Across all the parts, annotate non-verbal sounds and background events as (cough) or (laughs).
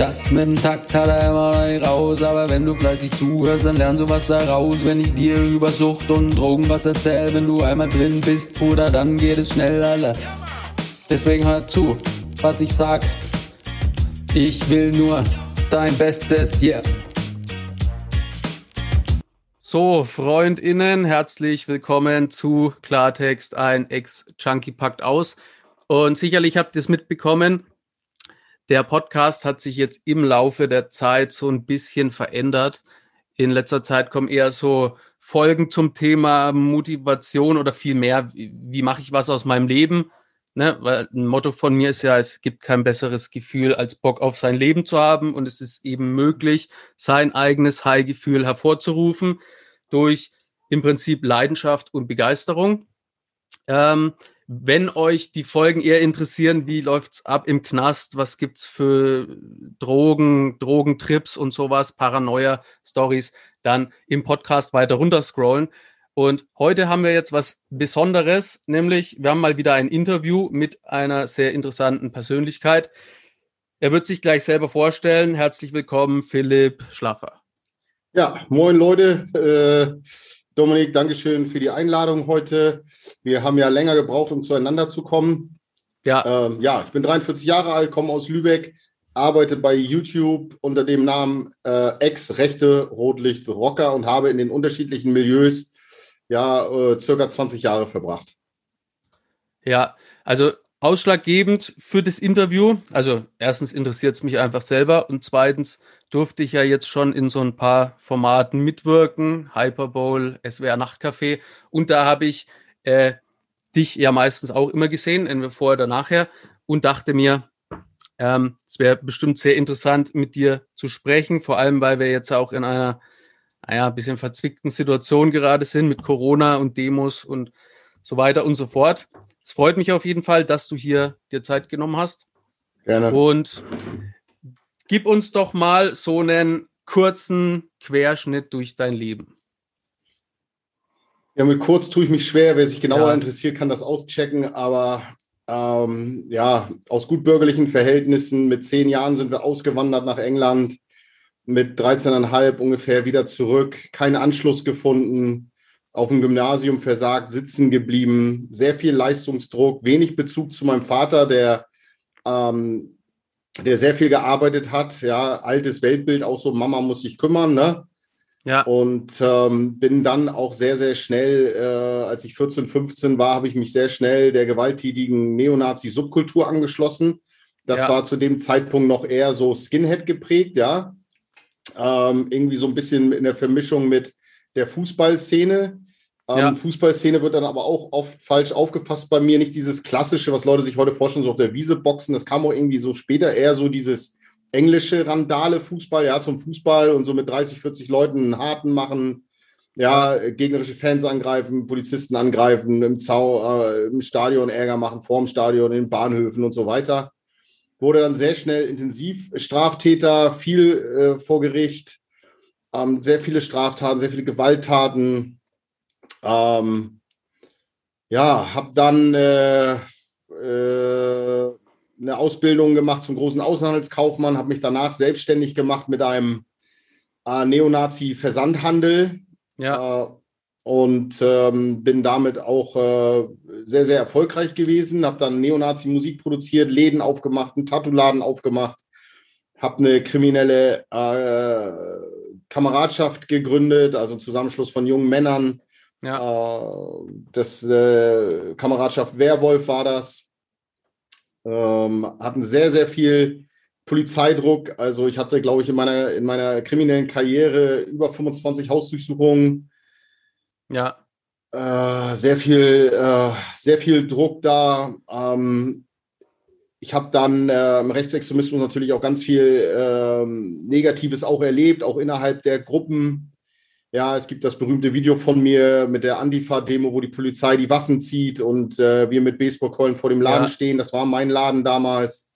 Das mit dem Takt hat er immer noch nicht raus, aber wenn du fleißig zuhörst, dann lernst du was daraus. Wenn ich dir über Sucht und Drogen was erzähl, wenn du einmal drin bist, Bruder, dann geht es schnell, Alter. Deswegen hör zu, was ich sag. Ich will nur dein Bestes, yeah. So, FreundInnen, herzlich willkommen zu Klartext, ein Ex-Junkie packt aus. Und sicherlich habt ihr es mitbekommen, der Podcast hat sich jetzt im Laufe der Zeit so ein bisschen verändert. In letzter Zeit kommen eher so Folgen zum Thema Motivation oder vielmehr, wie, wie mache ich was aus meinem Leben? Ne? Weil ein Motto von mir ist ja, es gibt kein besseres Gefühl, als Bock auf sein Leben zu haben. Und es ist eben möglich, sein eigenes High-Gefühl hervorzurufen durch im Prinzip Leidenschaft und Begeisterung. Ähm, wenn euch die Folgen eher interessieren, wie läuft's ab im Knast, was gibt's für Drogen, Drogentrips und sowas, Paranoia-Stories, dann im Podcast weiter runterscrollen. Und heute haben wir jetzt was Besonderes, nämlich wir haben mal wieder ein Interview mit einer sehr interessanten Persönlichkeit. Er wird sich gleich selber vorstellen. Herzlich willkommen, Philipp Schlaffer. Ja, moin Leute. Äh Dominik, Dankeschön für die Einladung heute. Wir haben ja länger gebraucht, um zueinander zu kommen. Ja, ähm, ja ich bin 43 Jahre alt, komme aus Lübeck, arbeite bei YouTube unter dem Namen äh, Ex-Rechte Rotlicht Rocker und habe in den unterschiedlichen Milieus ja äh, circa 20 Jahre verbracht. Ja, also ausschlaggebend für das Interview, also erstens interessiert es mich einfach selber und zweitens durfte ich ja jetzt schon in so ein paar Formaten mitwirken, Hyperbowl, SWR Nachtcafé. Und da habe ich äh, dich ja meistens auch immer gesehen, entweder vorher oder nachher und dachte mir, ähm, es wäre bestimmt sehr interessant mit dir zu sprechen, vor allem weil wir jetzt auch in einer, naja, ein bisschen verzwickten Situation gerade sind mit Corona und Demos und so weiter und so fort. Es freut mich auf jeden Fall, dass du hier dir Zeit genommen hast. Gerne. Und gib uns doch mal so einen kurzen Querschnitt durch dein Leben. Ja, mit kurz tue ich mich schwer. Wer sich genauer ja. interessiert, kann das auschecken. Aber ähm, ja, aus gutbürgerlichen Verhältnissen mit zehn Jahren sind wir ausgewandert nach England. Mit 13,5 ungefähr wieder zurück. Keinen Anschluss gefunden auf dem Gymnasium versagt, sitzen geblieben, sehr viel Leistungsdruck, wenig Bezug zu meinem Vater, der, ähm, der sehr viel gearbeitet hat, ja, altes Weltbild, auch so, Mama muss sich kümmern, ne? Ja. Und ähm, bin dann auch sehr, sehr schnell, äh, als ich 14, 15 war, habe ich mich sehr schnell der gewalttätigen Neonazi-Subkultur angeschlossen. Das ja. war zu dem Zeitpunkt noch eher so Skinhead geprägt, ja. Ähm, irgendwie so ein bisschen in der Vermischung mit der Fußballszene. Ähm, ja. Fußballszene wird dann aber auch oft falsch aufgefasst bei mir. Nicht dieses klassische, was Leute sich heute vorstellen, so auf der Wiese boxen. Das kam auch irgendwie so später eher so dieses englische Randale Fußball, ja, zum Fußball und so mit 30, 40 Leuten einen harten machen, ja, gegnerische Fans angreifen, Polizisten angreifen, im Zau, äh, im Stadion Ärger machen, vorm Stadion, in Bahnhöfen und so weiter. Wurde dann sehr schnell intensiv Straftäter, viel äh, vor Gericht, ähm, sehr viele Straftaten, sehr viele Gewalttaten. Ähm, ja, habe dann äh, äh, eine Ausbildung gemacht zum großen Außenhandelskaufmann, habe mich danach selbstständig gemacht mit einem äh, Neonazi-Versandhandel. Ja. Äh, und ähm, bin damit auch äh, sehr, sehr erfolgreich gewesen. Habe dann Neonazi-Musik produziert, Läden aufgemacht, einen Tattoo-Laden aufgemacht, habe eine kriminelle äh, Kameradschaft gegründet, also Zusammenschluss von jungen Männern. Ja. Äh, das äh, Kameradschaft Werwolf war das. Ähm, hatten sehr, sehr viel Polizeidruck. Also ich hatte, glaube ich, in meiner, in meiner kriminellen Karriere über 25 Hausdurchsuchungen. Ja. Äh, sehr viel, äh, sehr viel Druck da. Ähm, ich habe dann im Rechtsextremismus natürlich auch ganz viel äh, Negatives auch erlebt, auch innerhalb der Gruppen. Ja, es gibt das berühmte Video von mir mit der Antifa-Demo, wo die Polizei die Waffen zieht und äh, wir mit Baseballkeulen vor dem Laden ja. stehen. Das war mein Laden damals.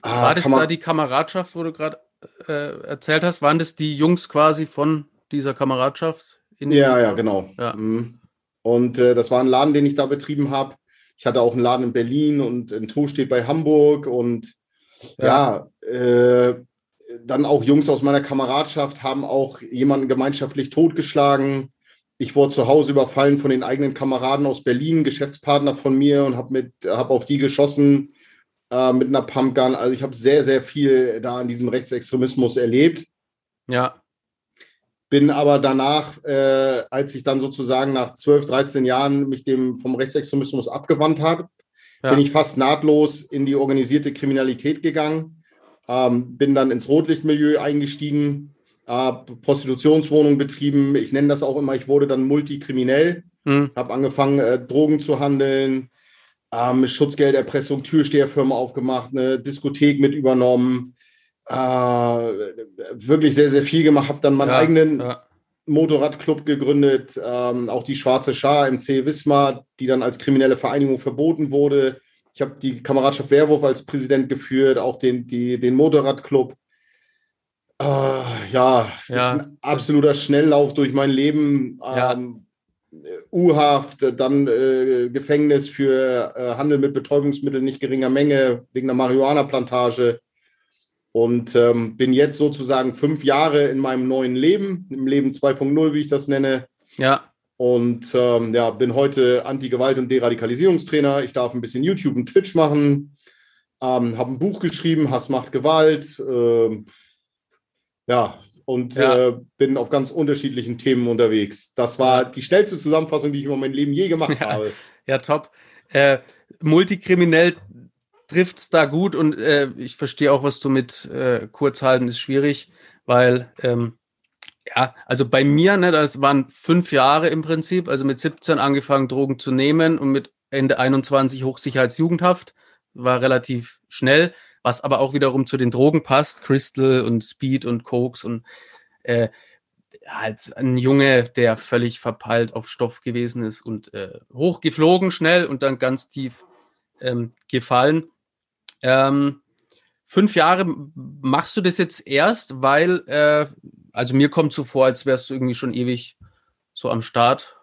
Ah, war das da die Kameradschaft, wo du gerade äh, erzählt hast? Waren das die Jungs quasi von dieser Kameradschaft? ja, ja, genau. Ja. Mhm. Und äh, das war ein Laden, den ich da betrieben habe. Ich hatte auch einen Laden in Berlin und in steht bei Hamburg und ja, ja äh, dann auch Jungs aus meiner Kameradschaft haben auch jemanden gemeinschaftlich totgeschlagen. Ich wurde zu Hause überfallen von den eigenen Kameraden aus Berlin, Geschäftspartner von mir und habe hab auf die geschossen äh, mit einer Pumpgun. Also ich habe sehr, sehr viel da an diesem Rechtsextremismus erlebt. Ja. Bin aber danach, äh, als ich dann sozusagen nach 12, 13 Jahren mich dem vom Rechtsextremismus abgewandt habe, ja. bin ich fast nahtlos in die organisierte Kriminalität gegangen. Ähm, bin dann ins Rotlichtmilieu eingestiegen, äh, Prostitutionswohnung betrieben. Ich nenne das auch immer, ich wurde dann multikriminell, mhm. habe angefangen, äh, Drogen zu handeln, ähm, Schutzgelderpressung, Türsteherfirma aufgemacht, eine Diskothek mit übernommen, äh, wirklich sehr, sehr viel gemacht, habe dann meinen ja, eigenen ja. Motorradclub gegründet, ähm, auch die Schwarze Schar im C. Wismar, die dann als kriminelle Vereinigung verboten wurde. Ich habe die Kameradschaft Werwurf als Präsident geführt, auch den, die, den Motorradclub. Äh, ja, es ja. ist ein absoluter Schnelllauf durch mein Leben. Ähm, U-Haft, dann äh, Gefängnis für äh, Handel mit Betäubungsmitteln nicht geringer Menge wegen einer Marihuana-Plantage. Und ähm, bin jetzt sozusagen fünf Jahre in meinem neuen Leben, im Leben 2.0, wie ich das nenne. Ja. Und ähm, ja, bin heute Anti-Gewalt- und Deradikalisierungstrainer. Ich darf ein bisschen YouTube und Twitch machen. Ähm, habe ein Buch geschrieben, Hass macht Gewalt. Ähm, ja, und ja. äh, bin auf ganz unterschiedlichen Themen unterwegs. Das war die schnellste Zusammenfassung, die ich über mein Leben je gemacht (laughs) ja. habe. Ja, top. Äh, multikriminell trifft es da gut und äh, ich verstehe auch, was du mit äh, Kurzhalten ist schwierig, weil ähm, ja, also bei mir, ne, das waren fünf Jahre im Prinzip, also mit 17 angefangen, Drogen zu nehmen und mit Ende 21 Hochsicherheitsjugendhaft, war relativ schnell was aber auch wiederum zu den Drogen passt, Crystal und Speed und Cokes und äh, halt ein Junge, der völlig verpeilt auf Stoff gewesen ist und äh, hochgeflogen schnell und dann ganz tief ähm, gefallen. Ähm, fünf Jahre machst du das jetzt erst, weil, äh, also mir kommt so vor, als wärst du irgendwie schon ewig so am Start.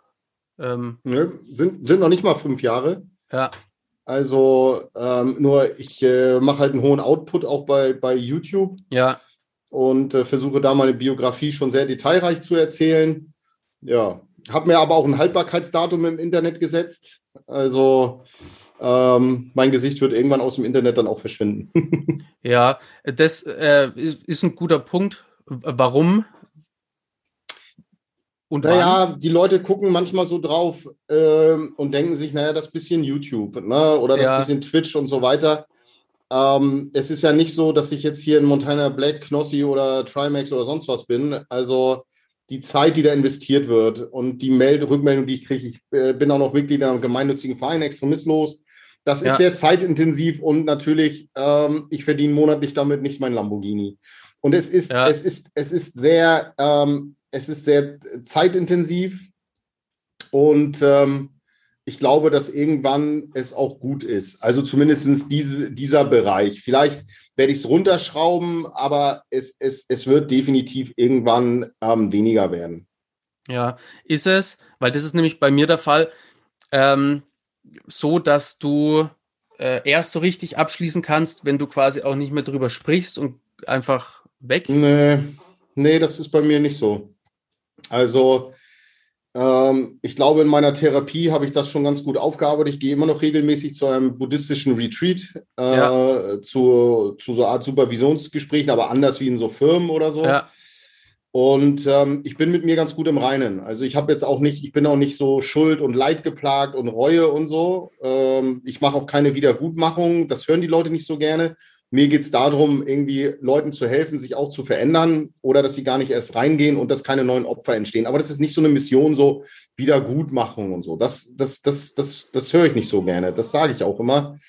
Ähm, Nö, sind, sind noch nicht mal fünf Jahre. Ja. Also ähm, nur ich äh, mache halt einen hohen Output auch bei, bei YouTube. Ja. Und äh, versuche da meine Biografie schon sehr detailreich zu erzählen. Ja. Habe mir aber auch ein Haltbarkeitsdatum im Internet gesetzt. Also ähm, mein Gesicht wird irgendwann aus dem Internet dann auch verschwinden. (laughs) ja, das äh, ist, ist ein guter Punkt. Warum? Und naja, die Leute gucken manchmal so drauf ähm, und denken sich, naja, das bisschen YouTube ne? oder das ja. bisschen Twitch und so weiter. Ähm, es ist ja nicht so, dass ich jetzt hier in Montana Black, Knossi oder Trimax oder sonst was bin. Also die Zeit, die da investiert wird und die Meld Rückmeldung, die ich kriege, ich äh, bin auch noch Mitglied in einem gemeinnützigen Verein, extremistlos. Das ja. ist sehr zeitintensiv und natürlich, ähm, ich verdiene monatlich damit nicht mein Lamborghini. Und es ist, ja. es ist, es ist sehr, ähm, es ist sehr zeitintensiv und ähm, ich glaube, dass irgendwann es auch gut ist. Also zumindest diese, dieser Bereich. Vielleicht werde ich es runterschrauben, aber es, es, es wird definitiv irgendwann ähm, weniger werden. Ja, ist es, weil das ist nämlich bei mir der Fall, ähm, so dass du äh, erst so richtig abschließen kannst, wenn du quasi auch nicht mehr drüber sprichst und einfach weg. Nee, nee das ist bei mir nicht so. Also ähm, ich glaube, in meiner Therapie habe ich das schon ganz gut aufgearbeitet. Ich gehe immer noch regelmäßig zu einem buddhistischen Retreat, äh, ja. zu, zu so einer Art Supervisionsgesprächen, aber anders wie in so Firmen oder so. Ja. Und ähm, ich bin mit mir ganz gut im Reinen. Also ich habe jetzt auch nicht, ich bin auch nicht so Schuld und Leid geplagt und Reue und so. Ähm, ich mache auch keine Wiedergutmachung. Das hören die Leute nicht so gerne. Mir geht es darum, irgendwie Leuten zu helfen, sich auch zu verändern oder dass sie gar nicht erst reingehen und dass keine neuen Opfer entstehen. Aber das ist nicht so eine Mission, so Wiedergutmachung und so. Das, das, das, das, das höre ich nicht so gerne. Das sage ich auch immer.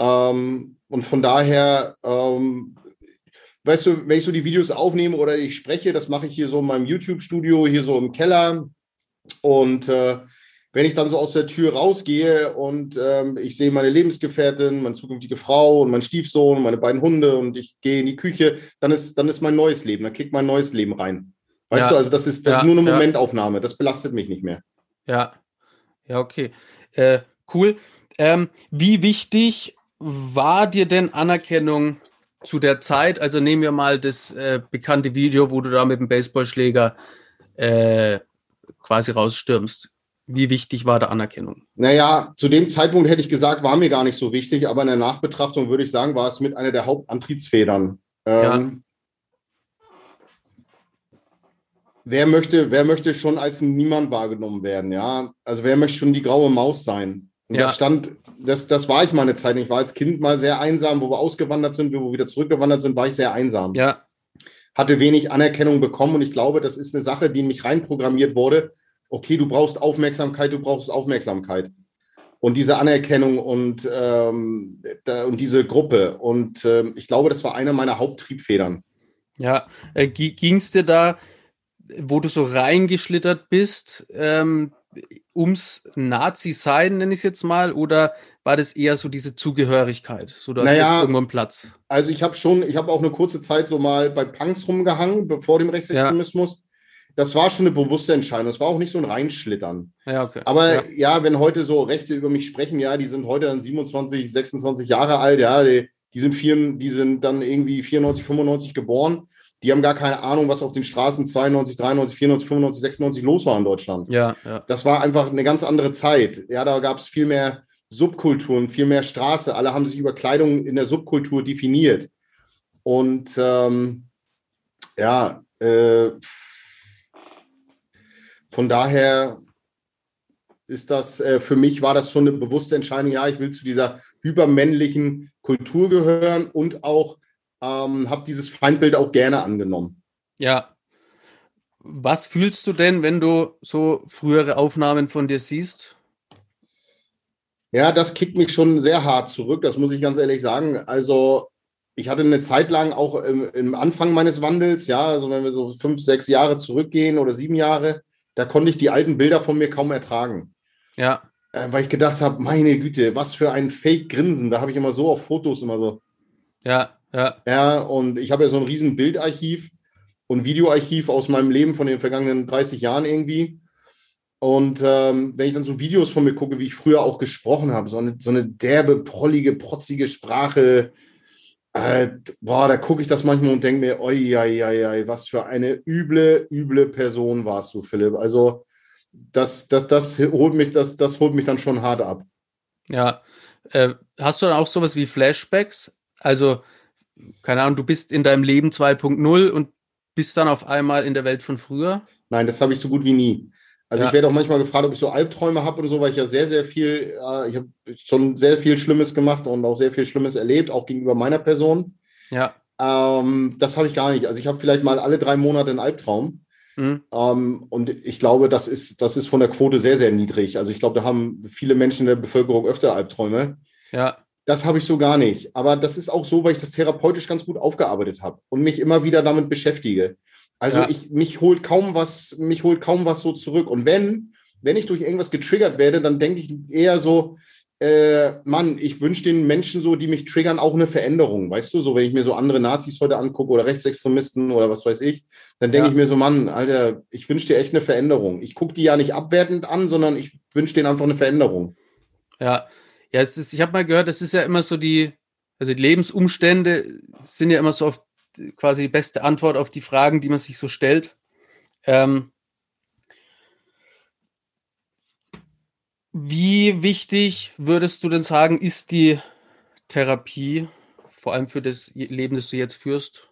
Ähm, und von daher, ähm, weißt du, wenn ich so die Videos aufnehme oder ich spreche, das mache ich hier so in meinem YouTube-Studio, hier so im Keller. Und äh, wenn ich dann so aus der Tür rausgehe und ähm, ich sehe meine Lebensgefährtin, meine zukünftige Frau und meinen Stiefsohn, meine beiden Hunde und ich gehe in die Küche, dann ist, dann ist mein neues Leben, dann kickt mein neues Leben rein. Weißt ja. du, also das ist, das ja, ist nur eine Momentaufnahme, das belastet mich nicht mehr. Ja, ja, okay. Äh, cool. Ähm, wie wichtig war dir denn Anerkennung zu der Zeit? Also nehmen wir mal das äh, bekannte Video, wo du da mit dem Baseballschläger äh, quasi rausstürmst. Wie wichtig war da Anerkennung? Naja, zu dem Zeitpunkt hätte ich gesagt, war mir gar nicht so wichtig, aber in der Nachbetrachtung würde ich sagen, war es mit einer der Hauptantriebsfedern. Ähm, ja. Wer möchte, wer möchte schon als Niemand wahrgenommen werden, ja? Also wer möchte schon die graue Maus sein? Und ja. das stand, das, das war ich mal eine Zeit. Ich war als Kind mal sehr einsam, wo wir ausgewandert sind, wo wir wieder zurückgewandert sind, war ich sehr einsam. Ja. Hatte wenig Anerkennung bekommen und ich glaube, das ist eine Sache, die in mich reinprogrammiert wurde okay, du brauchst Aufmerksamkeit, du brauchst Aufmerksamkeit. Und diese Anerkennung und, ähm, da, und diese Gruppe. Und äh, ich glaube, das war eine meiner Haupttriebfedern. Ja, äh, ging es dir da, wo du so reingeschlittert bist, ähm, ums Nazi-Sein, nenne ich es jetzt mal, oder war das eher so diese Zugehörigkeit? So, du hast naja, jetzt irgendwo einen Platz. Also ich habe schon, ich habe auch eine kurze Zeit so mal bei Punks rumgehangen, bevor dem Rechtsextremismus. Ja das war schon eine bewusste Entscheidung. Das war auch nicht so ein Reinschlittern. Ja, okay. Aber ja. ja. wenn heute so Rechte über mich sprechen, ja, die sind heute dann 27, 26 Jahre alt, ja, die, die sind vier, die sind dann irgendwie 94, 95 geboren. Die haben gar keine Ahnung, was auf den Straßen 92, 93, 94, 95, 96 los war in Deutschland. Ja, ja. Das war einfach eine ganz andere Zeit. Ja, da gab es viel mehr Subkulturen, viel mehr Straße. Alle haben sich über Kleidung in der Subkultur definiert. Und ähm, ja, äh, von daher ist das, äh, für mich war das schon eine bewusste Entscheidung, ja, ich will zu dieser übermännlichen Kultur gehören und auch ähm, habe dieses Feindbild auch gerne angenommen. Ja. Was fühlst du denn, wenn du so frühere Aufnahmen von dir siehst? Ja, das kickt mich schon sehr hart zurück, das muss ich ganz ehrlich sagen. Also ich hatte eine Zeit lang auch im, im Anfang meines Wandels, ja, also wenn wir so fünf, sechs Jahre zurückgehen oder sieben Jahre, da konnte ich die alten Bilder von mir kaum ertragen. Ja. Äh, weil ich gedacht habe, meine Güte, was für ein Fake-Grinsen. Da habe ich immer so auf Fotos immer so. Ja, ja. Ja, und ich habe ja so ein riesen Bildarchiv und Videoarchiv aus meinem Leben von den vergangenen 30 Jahren irgendwie. Und ähm, wenn ich dann so Videos von mir gucke, wie ich früher auch gesprochen habe, so eine, so eine derbe, prollige, protzige Sprache, äh, boah, da gucke ich das manchmal und denke mir, oi, oi, oi, oi, was für eine üble, üble Person warst du, Philipp. Also das, das, das holt mich, das, das holt mich dann schon hart ab. Ja. Äh, hast du dann auch sowas wie Flashbacks? Also, keine Ahnung, du bist in deinem Leben 2.0 und bist dann auf einmal in der Welt von früher? Nein, das habe ich so gut wie nie. Also ja. ich werde auch manchmal gefragt, ob ich so Albträume habe und so, weil ich ja sehr, sehr viel, äh, ich habe schon sehr viel Schlimmes gemacht und auch sehr viel Schlimmes erlebt, auch gegenüber meiner Person. Ja. Ähm, das habe ich gar nicht. Also ich habe vielleicht mal alle drei Monate einen Albtraum. Mhm. Ähm, und ich glaube, das ist, das ist von der Quote sehr, sehr niedrig. Also ich glaube, da haben viele Menschen in der Bevölkerung öfter Albträume. Ja. Das habe ich so gar nicht. Aber das ist auch so, weil ich das therapeutisch ganz gut aufgearbeitet habe und mich immer wieder damit beschäftige. Also ja. ich, mich holt kaum was, mich holt kaum was so zurück. Und wenn, wenn ich durch irgendwas getriggert werde, dann denke ich eher so, äh, Mann, ich wünsche den Menschen so, die mich triggern, auch eine Veränderung. Weißt du, so wenn ich mir so andere Nazis heute angucke oder Rechtsextremisten oder was weiß ich, dann denke ja. ich mir so, Mann, Alter, ich wünsche dir echt eine Veränderung. Ich gucke die ja nicht abwertend an, sondern ich wünsche denen einfach eine Veränderung. Ja, ja, es ist, ich habe mal gehört, das ist ja immer so die, also die Lebensumstände sind ja immer so auf quasi die beste Antwort auf die Fragen, die man sich so stellt. Ähm, wie wichtig würdest du denn sagen, ist die Therapie, vor allem für das Leben, das du jetzt führst?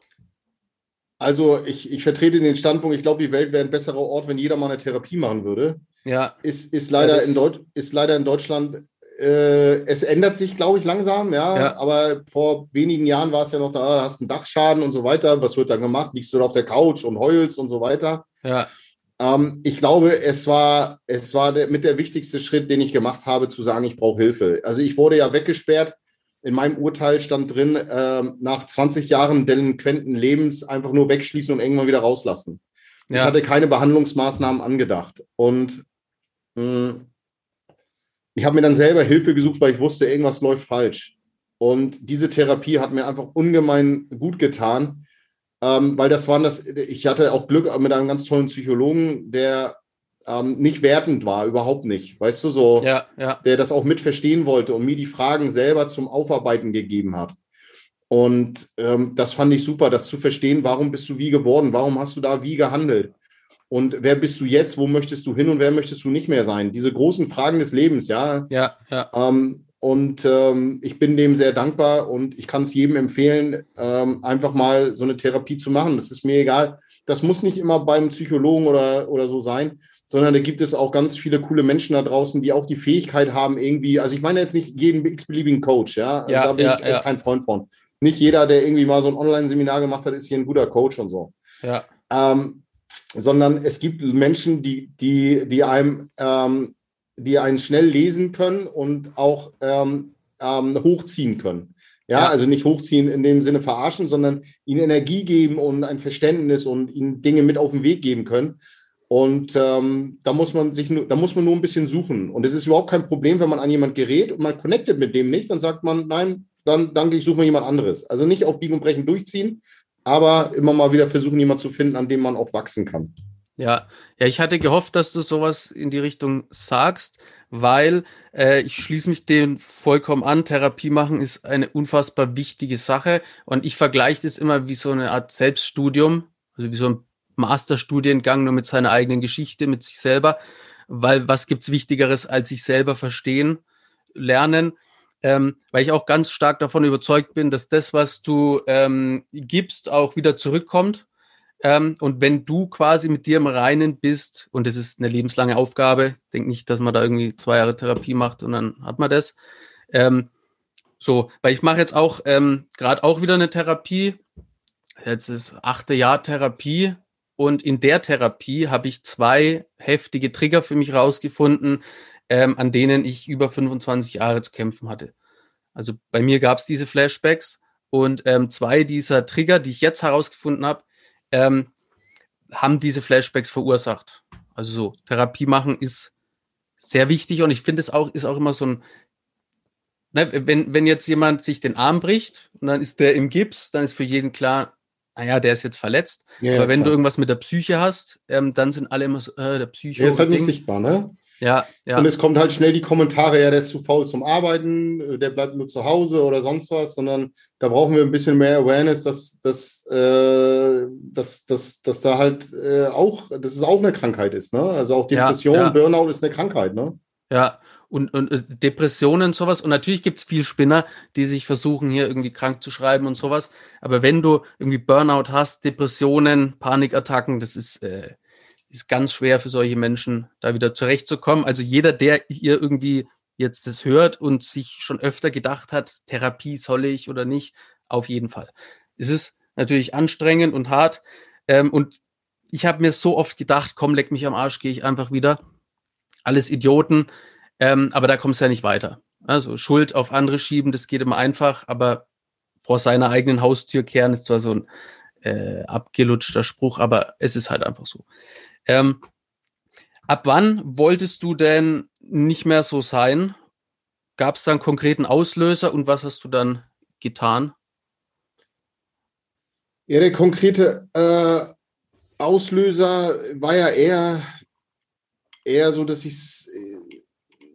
Also ich, ich vertrete den Standpunkt, ich glaube, die Welt wäre ein besserer Ort, wenn jeder mal eine Therapie machen würde. Ja. Ist, ist, leider, ja, in Deut ist leider in Deutschland äh, es ändert sich, glaube ich, langsam, ja? ja? Aber vor wenigen Jahren war es ja noch da, hast einen Dachschaden und so weiter. Was wird dann gemacht? Liegst du auf der Couch und heulst und so weiter. Ja. Ähm, ich glaube, es war, es war der, mit der wichtigste Schritt, den ich gemacht habe, zu sagen, ich brauche Hilfe. Also ich wurde ja weggesperrt in meinem Urteil stand drin, äh, nach 20 Jahren delinquenten Lebens einfach nur wegschließen und irgendwann wieder rauslassen. Ja. Ich hatte keine Behandlungsmaßnahmen angedacht. Und mh, hm, ich habe mir dann selber Hilfe gesucht, weil ich wusste, irgendwas läuft falsch. Und diese Therapie hat mir einfach ungemein gut getan, ähm, weil das waren das, ich hatte auch Glück mit einem ganz tollen Psychologen, der ähm, nicht wertend war, überhaupt nicht. Weißt du, so, ja, ja. der das auch mit verstehen wollte und mir die Fragen selber zum Aufarbeiten gegeben hat. Und ähm, das fand ich super, das zu verstehen, warum bist du wie geworden, warum hast du da wie gehandelt und wer bist du jetzt, wo möchtest du hin und wer möchtest du nicht mehr sein? Diese großen Fragen des Lebens, ja. Ja, ja. Ähm, und ähm, ich bin dem sehr dankbar und ich kann es jedem empfehlen, ähm, einfach mal so eine Therapie zu machen. Das ist mir egal. Das muss nicht immer beim Psychologen oder, oder so sein, sondern da gibt es auch ganz viele coole Menschen da draußen, die auch die Fähigkeit haben, irgendwie, also ich meine jetzt nicht jeden x-beliebigen Coach, ja. Also ja da bin ja, ich echt ja. kein Freund von. Nicht jeder, der irgendwie mal so ein Online-Seminar gemacht hat, ist hier ein guter Coach und so. Ja. Ähm, sondern es gibt Menschen, die, die, die einem, ähm, die einen schnell lesen können und auch ähm, ähm, hochziehen können. Ja, ja, also nicht hochziehen in dem Sinne verarschen, sondern ihnen Energie geben und ein Verständnis und ihnen Dinge mit auf den Weg geben können. Und ähm, da muss man sich nur, da muss man nur ein bisschen suchen. Und es ist überhaupt kein Problem, wenn man an jemand gerät und man connectet mit dem nicht, dann sagt man, nein, dann danke, ich suche mir jemand anderes. Also nicht auf Biegen und Brechen durchziehen, aber immer mal wieder versuchen, jemand zu finden, an dem man auch wachsen kann. Ja, ja, ich hatte gehofft, dass du sowas in die Richtung sagst, weil äh, ich schließe mich dem vollkommen an. Therapie machen ist eine unfassbar wichtige Sache und ich vergleiche das immer wie so eine Art Selbststudium, also wie so ein Masterstudiengang nur mit seiner eigenen Geschichte, mit sich selber, weil was gibt's Wichtigeres als sich selber verstehen, lernen, ähm, weil ich auch ganz stark davon überzeugt bin, dass das, was du ähm, gibst, auch wieder zurückkommt. Ähm, und wenn du quasi mit dir im Reinen bist, und das ist eine lebenslange Aufgabe, denk nicht, dass man da irgendwie zwei Jahre Therapie macht und dann hat man das. Ähm, so, weil ich mache jetzt auch ähm, gerade auch wieder eine Therapie. Jetzt ist achte Jahr Therapie und in der Therapie habe ich zwei heftige Trigger für mich rausgefunden, ähm, an denen ich über 25 Jahre zu kämpfen hatte. Also bei mir gab es diese Flashbacks und ähm, zwei dieser Trigger, die ich jetzt herausgefunden habe, ähm, haben diese Flashbacks verursacht. Also so, Therapie machen ist sehr wichtig und ich finde es auch, ist auch immer so ein, ne, wenn, wenn jetzt jemand sich den Arm bricht und dann ist der im Gips, dann ist für jeden klar, naja, der ist jetzt verletzt. Ja, Aber wenn klar. du irgendwas mit der Psyche hast, ähm, dann sind alle immer so, äh, der Psyche. Der ist halt nicht sichtbar, ne? Ja, ja. Und es kommt halt schnell die Kommentare, ja, der ist zu faul zum Arbeiten, äh, der bleibt nur zu Hause oder sonst was, sondern da brauchen wir ein bisschen mehr Awareness, dass, dass, äh, dass, dass, dass da halt äh, auch, dass es auch eine Krankheit ist, ne? Also auch Depression, ja, ja. Burnout ist eine Krankheit, ne? Ja, und, und äh, Depressionen und sowas. Und natürlich gibt es viel Spinner, die sich versuchen, hier irgendwie krank zu schreiben und sowas. Aber wenn du irgendwie Burnout hast, Depressionen, Panikattacken, das ist, äh, ist ganz schwer für solche Menschen, da wieder zurechtzukommen. Also jeder, der hier irgendwie jetzt das hört und sich schon öfter gedacht hat, Therapie soll ich oder nicht, auf jeden Fall. Es ist natürlich anstrengend und hart. Ähm, und ich habe mir so oft gedacht, komm, leck mich am Arsch, gehe ich einfach wieder. Alles Idioten. Ähm, aber da kommst du ja nicht weiter. Also Schuld auf andere schieben, das geht immer einfach, aber vor seiner eigenen Haustür kehren ist zwar so ein äh, abgelutschter Spruch, aber es ist halt einfach so. Ähm, ab wann wolltest du denn nicht mehr so sein? Gab es da einen konkreten Auslöser und was hast du dann getan? Ja, der konkrete äh, Auslöser war ja eher, eher so, dass ich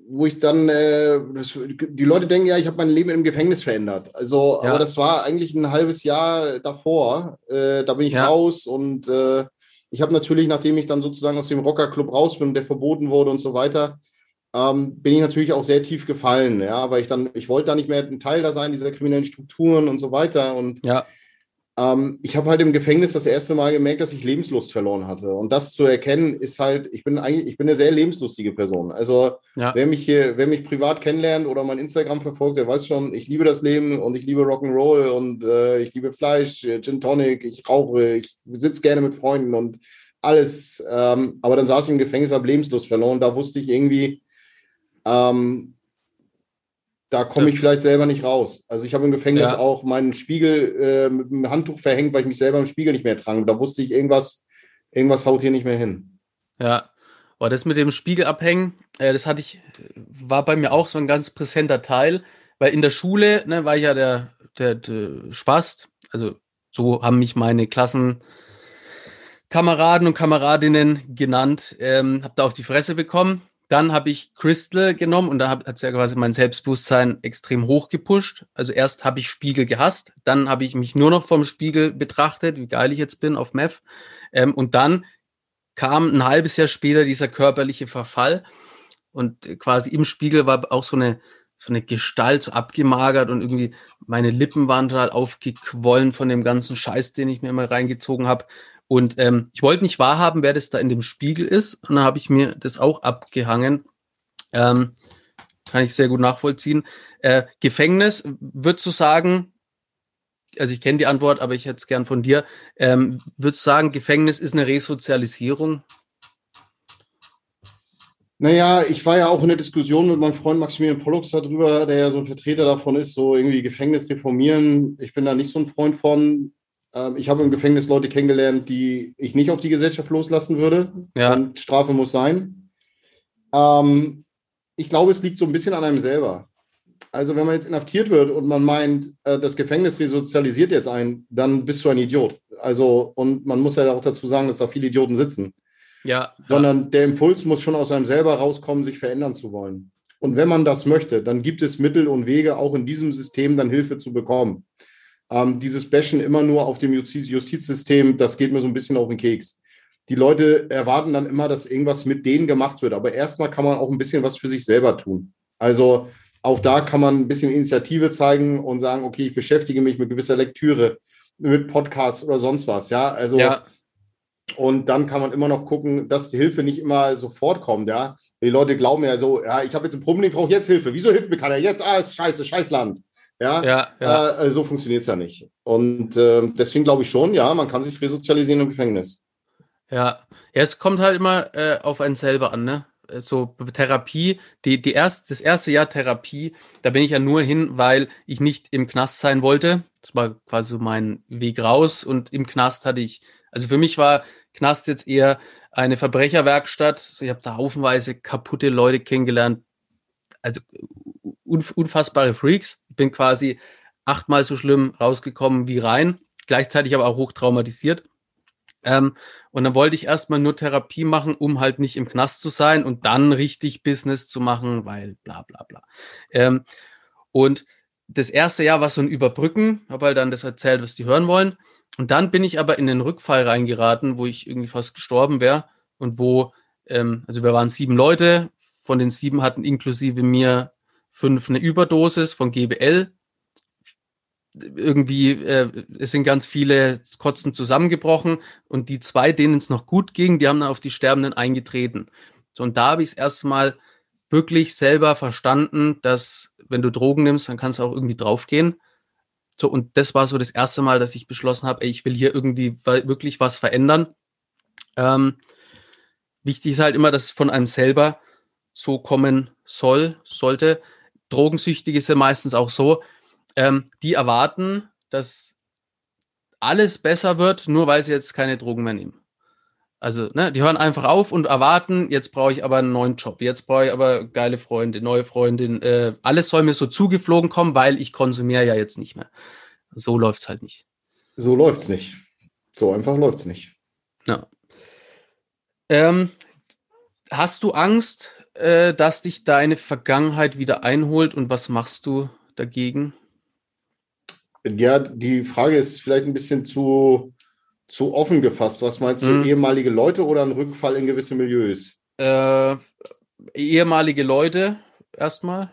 wo ich dann, äh, das, die Leute denken ja, ich habe mein Leben im Gefängnis verändert. Also, ja. aber das war eigentlich ein halbes Jahr davor. Äh, da bin ich ja. raus und äh, ich habe natürlich, nachdem ich dann sozusagen aus dem Rockerclub raus bin, der verboten wurde und so weiter, ähm, bin ich natürlich auch sehr tief gefallen, ja, weil ich dann, ich wollte da nicht mehr ein Teil da sein, dieser kriminellen Strukturen und so weiter. Und ja. Ähm, ich habe halt im Gefängnis das erste Mal gemerkt, dass ich Lebenslust verloren hatte. Und das zu erkennen, ist halt, ich bin eigentlich, ich bin eine sehr lebenslustige Person. Also ja. wer mich hier, wer mich privat kennenlernt oder mein Instagram verfolgt, der weiß schon, ich liebe das Leben und ich liebe Rock'n'Roll und äh, ich liebe Fleisch, äh, Gin Tonic, ich rauche, ich sitze gerne mit Freunden und alles. Ähm, aber dann saß ich im Gefängnis, habe Lebenslust verloren. Da wusste ich irgendwie, ähm, da komme ich vielleicht selber nicht raus. Also ich habe im Gefängnis ja. auch meinen Spiegel äh, mit einem Handtuch verhängt, weil ich mich selber im Spiegel nicht mehr trage. Da wusste ich, irgendwas, irgendwas haut hier nicht mehr hin. Ja, aber das mit dem Spiegel abhängen, äh, das hatte ich, war bei mir auch so ein ganz präsenter Teil, weil in der Schule ne, war ich ja der, der, der Spast, also so haben mich meine Klassenkameraden und Kameradinnen genannt, ähm, habe da auf die Fresse bekommen dann habe ich Crystal genommen und da hat es ja quasi mein Selbstbewusstsein extrem hoch gepusht. Also erst habe ich Spiegel gehasst, dann habe ich mich nur noch vom Spiegel betrachtet, wie geil ich jetzt bin auf Meth. Ähm, und dann kam ein halbes Jahr später dieser körperliche Verfall und quasi im Spiegel war auch so eine so eine Gestalt so abgemagert und irgendwie meine Lippen waren total aufgequollen von dem ganzen Scheiß, den ich mir immer reingezogen habe. Und ähm, ich wollte nicht wahrhaben, wer das da in dem Spiegel ist. Und dann habe ich mir das auch abgehangen. Ähm, kann ich sehr gut nachvollziehen. Äh, Gefängnis, würdest du sagen, also ich kenne die Antwort, aber ich hätte es gern von dir. Ähm, würdest du sagen, Gefängnis ist eine Resozialisierung? Naja, ich war ja auch in der Diskussion mit meinem Freund Maximilian Pollux darüber, der ja so ein Vertreter davon ist, so irgendwie Gefängnis reformieren. Ich bin da nicht so ein Freund von. Ähm, ich habe im Gefängnis Leute kennengelernt, die ich nicht auf die Gesellschaft loslassen würde. Ja. Und Strafe muss sein. Ähm, ich glaube, es liegt so ein bisschen an einem selber. Also wenn man jetzt inhaftiert wird und man meint, äh, das Gefängnis resozialisiert jetzt einen, dann bist du ein Idiot. Also, und man muss ja auch dazu sagen, dass da viele Idioten sitzen. Ja. Sondern der Impuls muss schon aus einem selber rauskommen, sich verändern zu wollen. Und wenn man das möchte, dann gibt es Mittel und Wege, auch in diesem System dann Hilfe zu bekommen. Ähm, dieses Bashen immer nur auf dem Justizsystem, das geht mir so ein bisschen auf den Keks. Die Leute erwarten dann immer, dass irgendwas mit denen gemacht wird. Aber erstmal kann man auch ein bisschen was für sich selber tun. Also auch da kann man ein bisschen Initiative zeigen und sagen, okay, ich beschäftige mich mit gewisser Lektüre, mit Podcasts oder sonst was. Ja, also ja. und dann kann man immer noch gucken, dass die Hilfe nicht immer sofort kommt. Ja, die Leute glauben ja so, ja, ich habe jetzt ein Problem, ich brauche jetzt Hilfe. Wieso hilft mir keiner jetzt? Ah, ist scheiße, Scheißland. Ja, ja, ja. Äh, so funktioniert es ja nicht. Und äh, deswegen glaube ich schon, ja, man kann sich resozialisieren im Gefängnis. Ja, ja es kommt halt immer äh, auf einen selber an, ne? Äh, so Therapie, die, die erst, das erste Jahr Therapie, da bin ich ja nur hin, weil ich nicht im Knast sein wollte. Das war quasi so mein Weg raus. Und im Knast hatte ich, also für mich war Knast jetzt eher eine Verbrecherwerkstatt. Ich habe da haufenweise kaputte Leute kennengelernt. Also unfassbare Freaks. Ich bin quasi achtmal so schlimm rausgekommen wie rein, gleichzeitig aber auch hoch traumatisiert. Ähm, und dann wollte ich erstmal nur Therapie machen, um halt nicht im Knast zu sein und dann richtig Business zu machen, weil bla bla bla. Ähm, und das erste Jahr war so ein Überbrücken, habe halt dann das erzählt, was die hören wollen. Und dann bin ich aber in den Rückfall reingeraten, wo ich irgendwie fast gestorben wäre und wo, ähm, also wir waren sieben Leute, von den sieben hatten inklusive mir fünf eine Überdosis von GBL. Irgendwie, äh, es sind ganz viele Kotzen zusammengebrochen und die zwei, denen es noch gut ging, die haben dann auf die Sterbenden eingetreten. So, und da habe ich es erstmal wirklich selber verstanden, dass wenn du Drogen nimmst, dann kannst du auch irgendwie draufgehen. So, und das war so das erste Mal, dass ich beschlossen habe, ich will hier irgendwie wirklich was verändern. Ähm, wichtig ist halt immer, dass von einem selber so kommen soll, sollte. Drogensüchtige ist ja meistens auch so, ähm, die erwarten, dass alles besser wird, nur weil sie jetzt keine Drogen mehr nehmen. Also, ne, die hören einfach auf und erwarten, jetzt brauche ich aber einen neuen Job, jetzt brauche ich aber geile Freunde, neue Freundin, äh, alles soll mir so zugeflogen kommen, weil ich konsumiere ja jetzt nicht mehr. So läuft es halt nicht. So läuft es nicht. So einfach läuft es nicht. Ja. Ähm, hast du Angst, äh, dass dich deine Vergangenheit wieder einholt und was machst du dagegen? Ja, die Frage ist vielleicht ein bisschen zu, zu offen gefasst. Was meinst du, hm. ehemalige Leute oder ein Rückfall in gewisse Milieus? Äh, ehemalige Leute erstmal.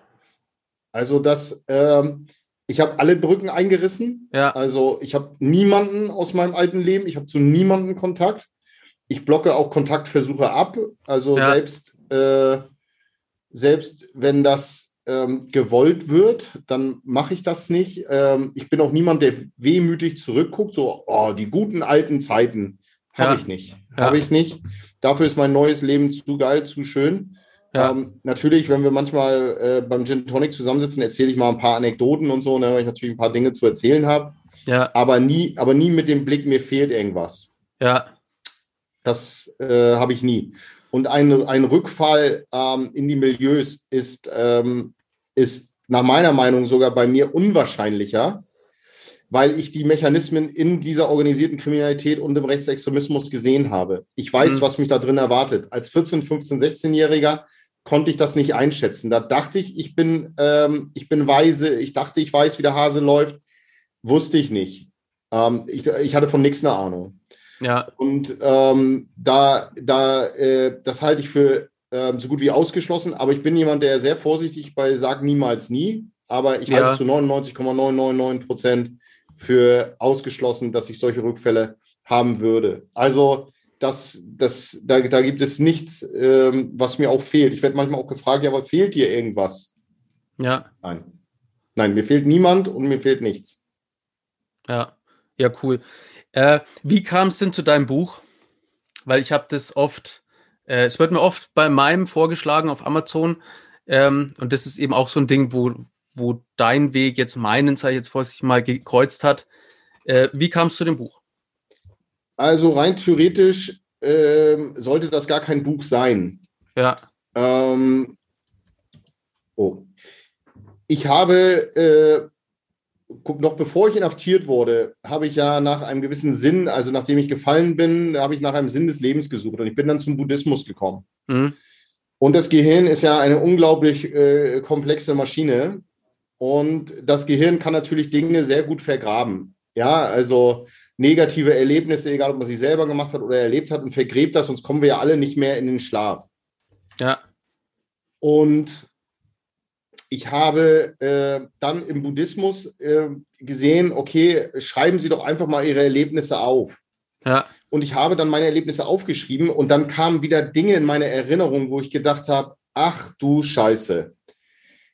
Also das, ähm, ich habe alle Brücken eingerissen. Ja. Also ich habe niemanden aus meinem alten Leben, ich habe zu niemandem Kontakt. Ich blocke auch Kontaktversuche ab. Also ja. selbst äh, selbst wenn das ähm, gewollt wird, dann mache ich das nicht. Ähm, ich bin auch niemand, der wehmütig zurückguckt, so, oh, die guten alten Zeiten. Habe ja. ich nicht. Ja. Habe ich nicht. Dafür ist mein neues Leben zu geil, zu schön. Ja. Ähm, natürlich, wenn wir manchmal äh, beim Gin Tonic zusammensitzen, erzähle ich mal ein paar Anekdoten und so, ne, weil ich natürlich ein paar Dinge zu erzählen habe. Ja. Aber nie, aber nie mit dem Blick, mir fehlt irgendwas. Ja. Das äh, habe ich nie. Und ein, ein Rückfall ähm, in die Milieus ist, ähm, ist nach meiner Meinung sogar bei mir unwahrscheinlicher, weil ich die Mechanismen in dieser organisierten Kriminalität und im Rechtsextremismus gesehen habe. Ich weiß, mhm. was mich da drin erwartet. Als 14, 15, 16-Jähriger konnte ich das nicht einschätzen. Da dachte ich, ich bin, ähm, ich bin weise, ich dachte, ich weiß, wie der Hase läuft. Wusste ich nicht. Ähm, ich, ich hatte von nichts eine Ahnung. Ja. Und ähm, da, da, äh, das halte ich für äh, so gut wie ausgeschlossen, aber ich bin jemand, der sehr vorsichtig bei sagt niemals nie, aber ich ja. halte es zu 99,999 Prozent für ausgeschlossen, dass ich solche Rückfälle haben würde. Also das, das, da, da gibt es nichts, ähm, was mir auch fehlt. Ich werde manchmal auch gefragt, ja, aber fehlt dir irgendwas? Ja. Nein. Nein, mir fehlt niemand und mir fehlt nichts. Ja, ja, cool. Äh, wie kam es denn zu deinem Buch? Weil ich habe das oft, äh, es wird mir oft bei meinem vorgeschlagen auf Amazon. Ähm, und das ist eben auch so ein Ding, wo, wo dein Weg jetzt meinen, sei jetzt vorsichtig mal gekreuzt hat. Äh, wie kam es zu dem Buch? Also rein theoretisch äh, sollte das gar kein Buch sein. Ja. Ähm, oh. Ich habe äh, noch bevor ich inhaftiert wurde, habe ich ja nach einem gewissen Sinn, also nachdem ich gefallen bin, habe ich nach einem Sinn des Lebens gesucht und ich bin dann zum Buddhismus gekommen. Mhm. Und das Gehirn ist ja eine unglaublich äh, komplexe Maschine und das Gehirn kann natürlich Dinge sehr gut vergraben. Ja, also negative Erlebnisse, egal ob man sie selber gemacht hat oder erlebt hat und vergräbt das, sonst kommen wir ja alle nicht mehr in den Schlaf. Ja. Und ich habe äh, dann im Buddhismus äh, gesehen, okay, schreiben Sie doch einfach mal Ihre Erlebnisse auf. Ja. Und ich habe dann meine Erlebnisse aufgeschrieben und dann kamen wieder Dinge in meine Erinnerung, wo ich gedacht habe, ach du Scheiße.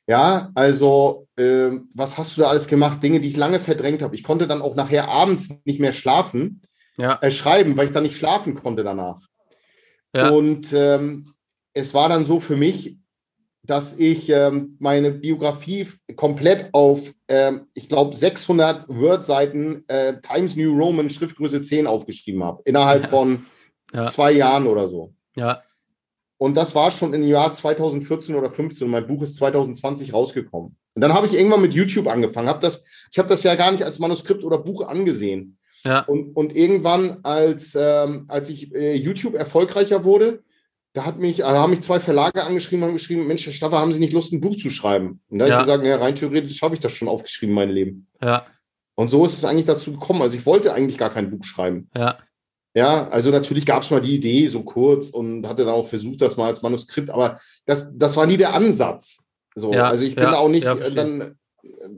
Ja, also äh, was hast du da alles gemacht? Dinge, die ich lange verdrängt habe. Ich konnte dann auch nachher abends nicht mehr schlafen, ja. äh, schreiben, weil ich dann nicht schlafen konnte danach. Ja. Und ähm, es war dann so für mich, dass ich ähm, meine Biografie komplett auf, ähm, ich glaube, 600 Word-Seiten äh, Times New Roman Schriftgröße 10 aufgeschrieben habe, innerhalb von ja. zwei Jahren oder so. Ja. Und das war schon im Jahr 2014 oder 15. Mein Buch ist 2020 rausgekommen. Und dann habe ich irgendwann mit YouTube angefangen. Hab das, ich habe das ja gar nicht als Manuskript oder Buch angesehen. Ja. Und, und irgendwann, als, ähm, als ich äh, YouTube erfolgreicher wurde, da hat mich, da haben mich zwei Verlage angeschrieben und haben geschrieben, Mensch, Herr Staffer, haben Sie nicht Lust, ein Buch zu schreiben? Und da ja. habe ich gesagt, ja, rein theoretisch habe ich das schon aufgeschrieben, mein Leben. Ja. Und so ist es eigentlich dazu gekommen. Also ich wollte eigentlich gar kein Buch schreiben. Ja. Ja, also natürlich gab es mal die Idee so kurz und hatte dann auch versucht, das mal als Manuskript, aber das, das war nie der Ansatz. So, ja, also ich bin ja, auch nicht ja, dann,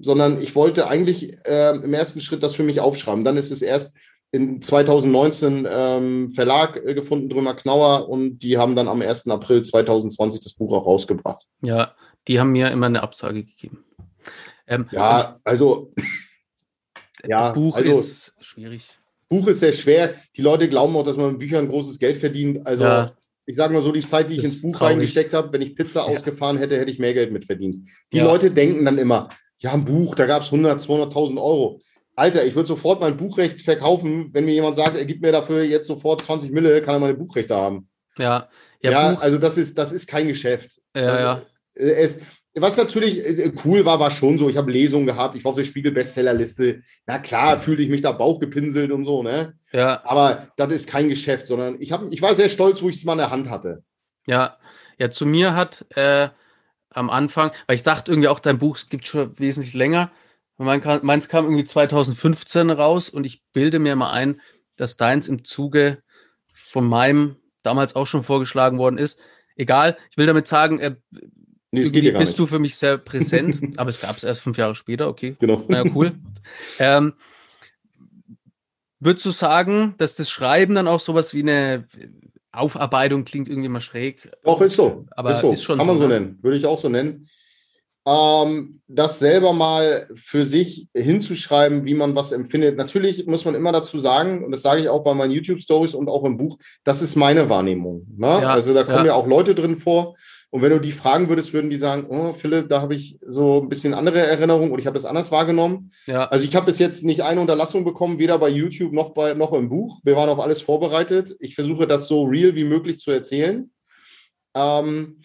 sondern ich wollte eigentlich äh, im ersten Schritt das für mich aufschreiben. Dann ist es erst in 2019 ähm, Verlag äh, gefunden, Drömer Knauer, und die haben dann am 1. April 2020 das Buch auch rausgebracht. Ja, die haben mir immer eine Absage gegeben. Ähm, ja, also (laughs) ja, Buch also, ist schwierig. Buch ist sehr schwer. Die Leute glauben auch, dass man mit Büchern großes Geld verdient. Also ja. ich sage mal so, die Zeit, die ich ins Buch traurig. reingesteckt habe, wenn ich Pizza ja. ausgefahren hätte, hätte ich mehr Geld mit verdient. Die ja. Leute denken dann immer, ja, ein Buch, da gab es 100, 200.000 Euro. Alter, ich würde sofort mein Buchrecht verkaufen, wenn mir jemand sagt, er gibt mir dafür jetzt sofort 20 Mille, kann er meine Buchrechte haben. Ja, ja, ja also das ist, das ist kein Geschäft. Ja, also, ja. Es, was natürlich äh, cool war, war schon so, ich habe Lesungen gehabt, ich war auf der Spiegel-Bestsellerliste. Na klar, fühlte ich mich da Bauchgepinselt und so, ne? Ja. Aber das ist kein Geschäft, sondern ich, hab, ich war sehr stolz, wo ich es mal in der Hand hatte. Ja, ja, zu mir hat äh, am Anfang, weil ich dachte irgendwie auch, dein Buch gibt schon wesentlich länger, Meins kam irgendwie 2015 raus und ich bilde mir mal ein, dass deins im Zuge von meinem damals auch schon vorgeschlagen worden ist. Egal, ich will damit sagen, äh, nee, irgendwie bist nicht. du für mich sehr präsent, (laughs) aber es gab es erst fünf Jahre später, okay. Genau. Naja, cool. ähm, würdest du sagen, dass das Schreiben dann auch sowas wie eine Aufarbeitung klingt irgendwie mal schräg? Doch, ist so. Aber ist, so. ist schon Kann man so, so ne? nennen. Würde ich auch so nennen ähm, das selber mal für sich hinzuschreiben, wie man was empfindet. Natürlich muss man immer dazu sagen, und das sage ich auch bei meinen YouTube-Stories und auch im Buch, das ist meine Wahrnehmung. Ne? Ja, also da kommen ja. ja. auch Leute drin vor Und wenn du die fragen würdest, würden die sagen, oh, Philipp, da habe ich so ein bisschen andere Erinnerungen oder ich habe das anders wahrgenommen. Ja. Also ich habe bis jetzt nicht eine Unterlassung bekommen, weder bei YouTube noch, bei, noch im Buch. Wir waren auf alles vorbereitet. Ich versuche das so real wie möglich zu erzählen. Ähm,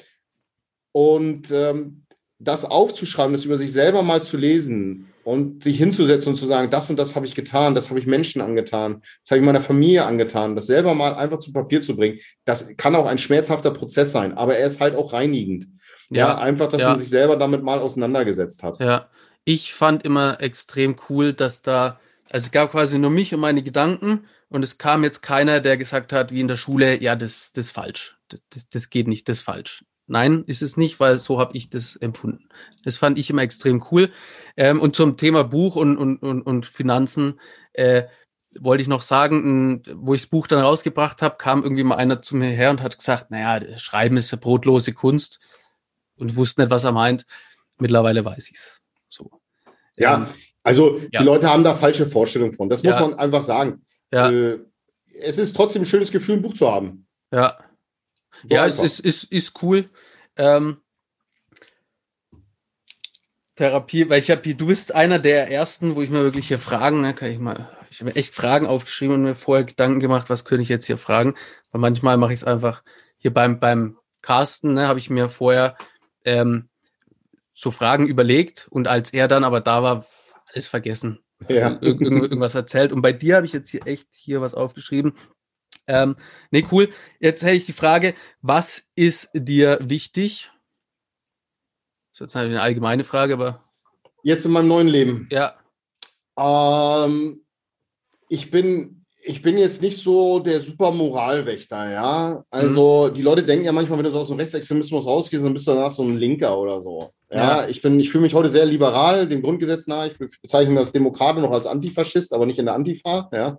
und ähm, das aufzuschreiben, das über sich selber mal zu lesen und sich hinzusetzen und zu sagen, das und das habe ich getan, das habe ich Menschen angetan, das habe ich meiner Familie angetan, das selber mal einfach zu Papier zu bringen, das kann auch ein schmerzhafter Prozess sein, aber er ist halt auch reinigend. Ja, ja einfach, dass ja. man sich selber damit mal auseinandergesetzt hat. Ja, ich fand immer extrem cool, dass da, also es gab quasi nur mich und meine Gedanken und es kam jetzt keiner, der gesagt hat, wie in der Schule, ja, das, das ist falsch, das, das, das geht nicht, das ist falsch. Nein, ist es nicht, weil so habe ich das empfunden. Das fand ich immer extrem cool. Ähm, und zum Thema Buch und, und, und, und Finanzen äh, wollte ich noch sagen, wo ich das Buch dann rausgebracht habe, kam irgendwie mal einer zu mir her und hat gesagt, naja, Schreiben ist ja brotlose Kunst und wusste nicht, was er meint. Mittlerweile weiß ich es. So. Ja, ähm, also ja. die Leute haben da falsche Vorstellungen von. Das muss ja. man einfach sagen. Ja. Äh, es ist trotzdem ein schönes Gefühl, ein Buch zu haben. Ja, ja, es ist, ist, ist cool. Ähm, Therapie, weil ich habe hier, du bist einer der ersten, wo ich mir wirklich hier Fragen, ne, kann ich mal, ich habe echt Fragen aufgeschrieben und mir vorher Gedanken gemacht, was könnte ich jetzt hier fragen. Weil manchmal mache ich es einfach hier beim, beim Casten, ne, habe ich mir vorher ähm, so Fragen überlegt und als er dann aber da war, alles vergessen. Ja. Ir irgendwas erzählt. Und bei dir habe ich jetzt hier echt hier was aufgeschrieben. Ähm, nee, cool. Jetzt hätte ich die Frage, was ist dir wichtig? Das ist jetzt eine allgemeine Frage, aber. Jetzt in meinem neuen Leben. Ja. Ähm, ich bin, ich bin jetzt nicht so der super Moralwächter, ja. Also mhm. die Leute denken ja manchmal, wenn du so aus dem Rechtsextremismus rausgehst, dann bist du danach so ein Linker oder so. Ja, ja. ich bin, ich fühle mich heute sehr liberal, dem Grundgesetz nach. Ich bezeichne mich als Demokrat noch als Antifaschist, aber nicht in der Antifa, ja.